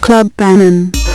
Club Bannon.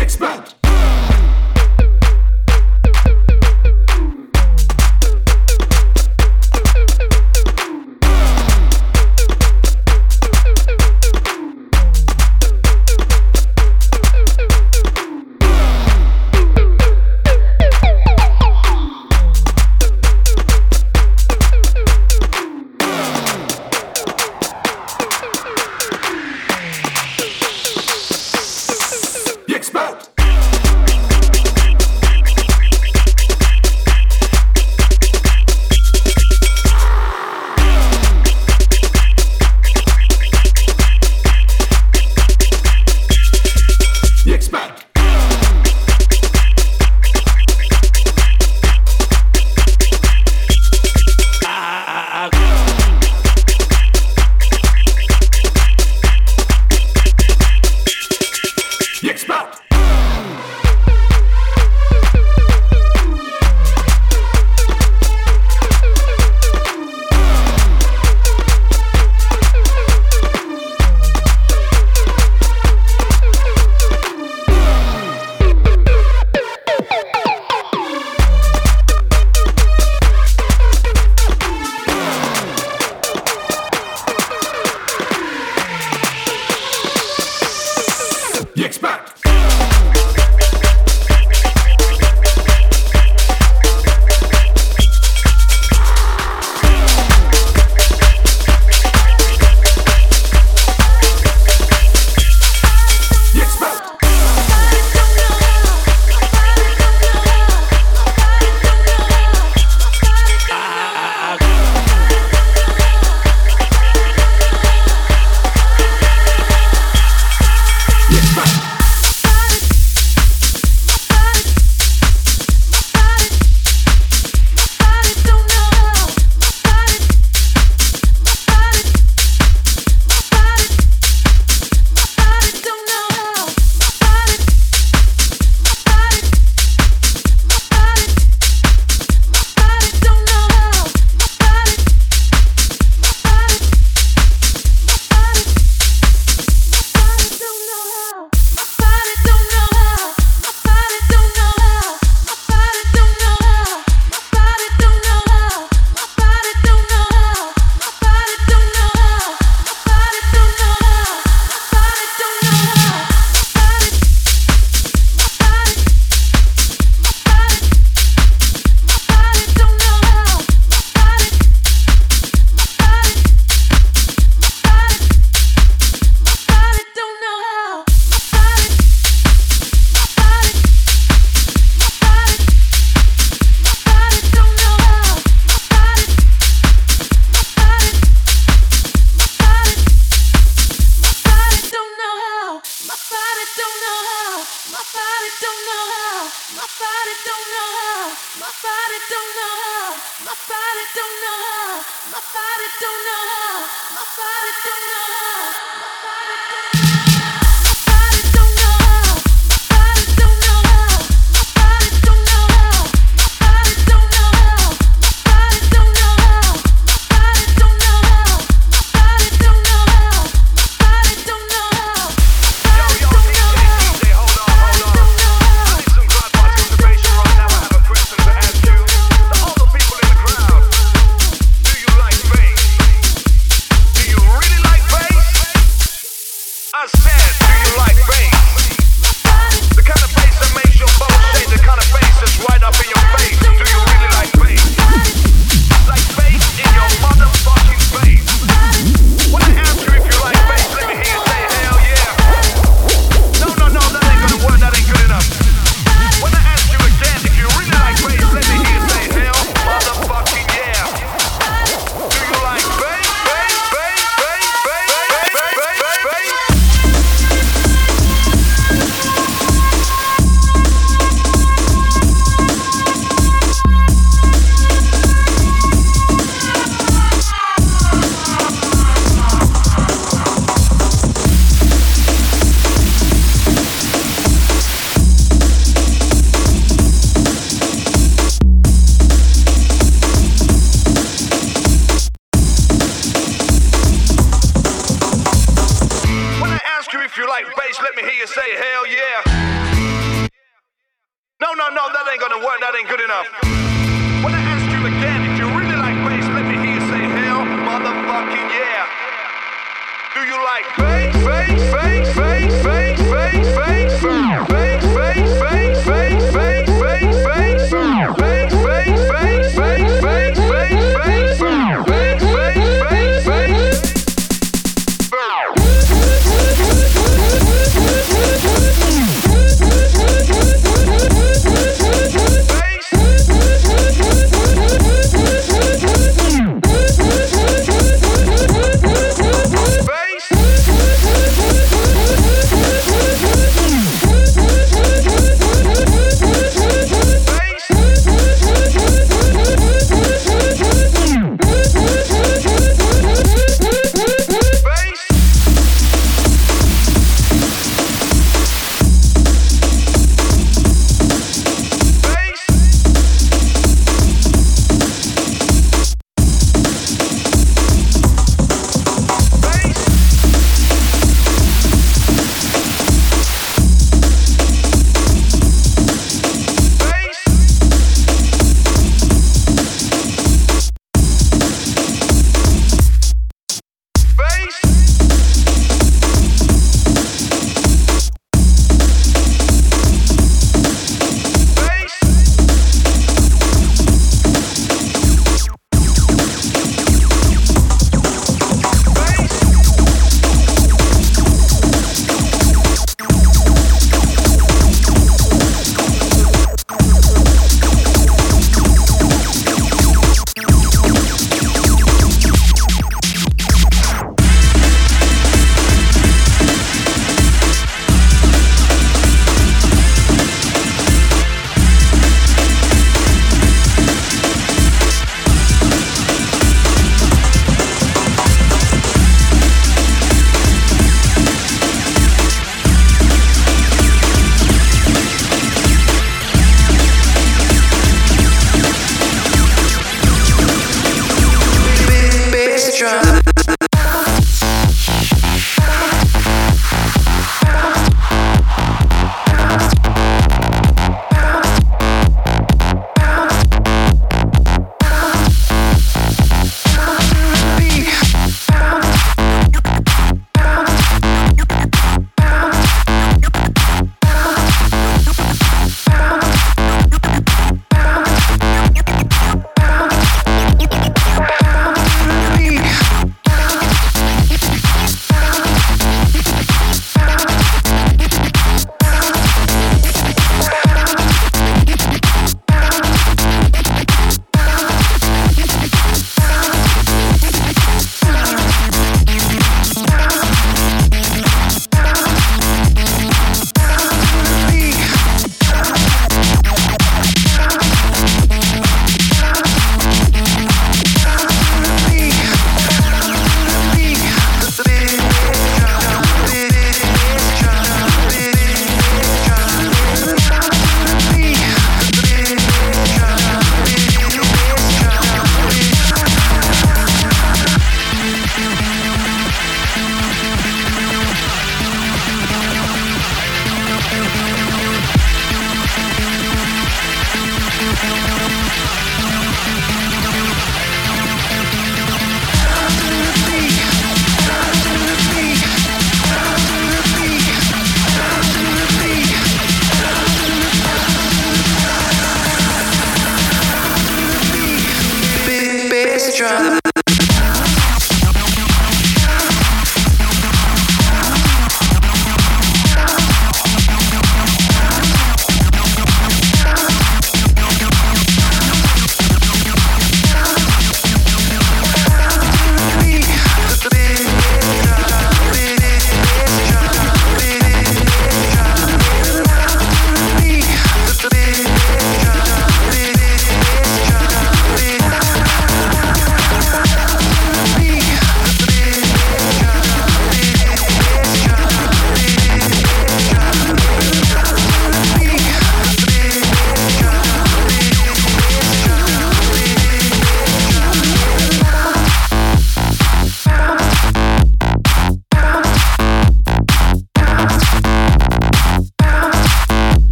expand. my body don't know. How, my body don't know. How, my body don't know. How, my body don't know. How, my body don't know. How, my body don't know. how.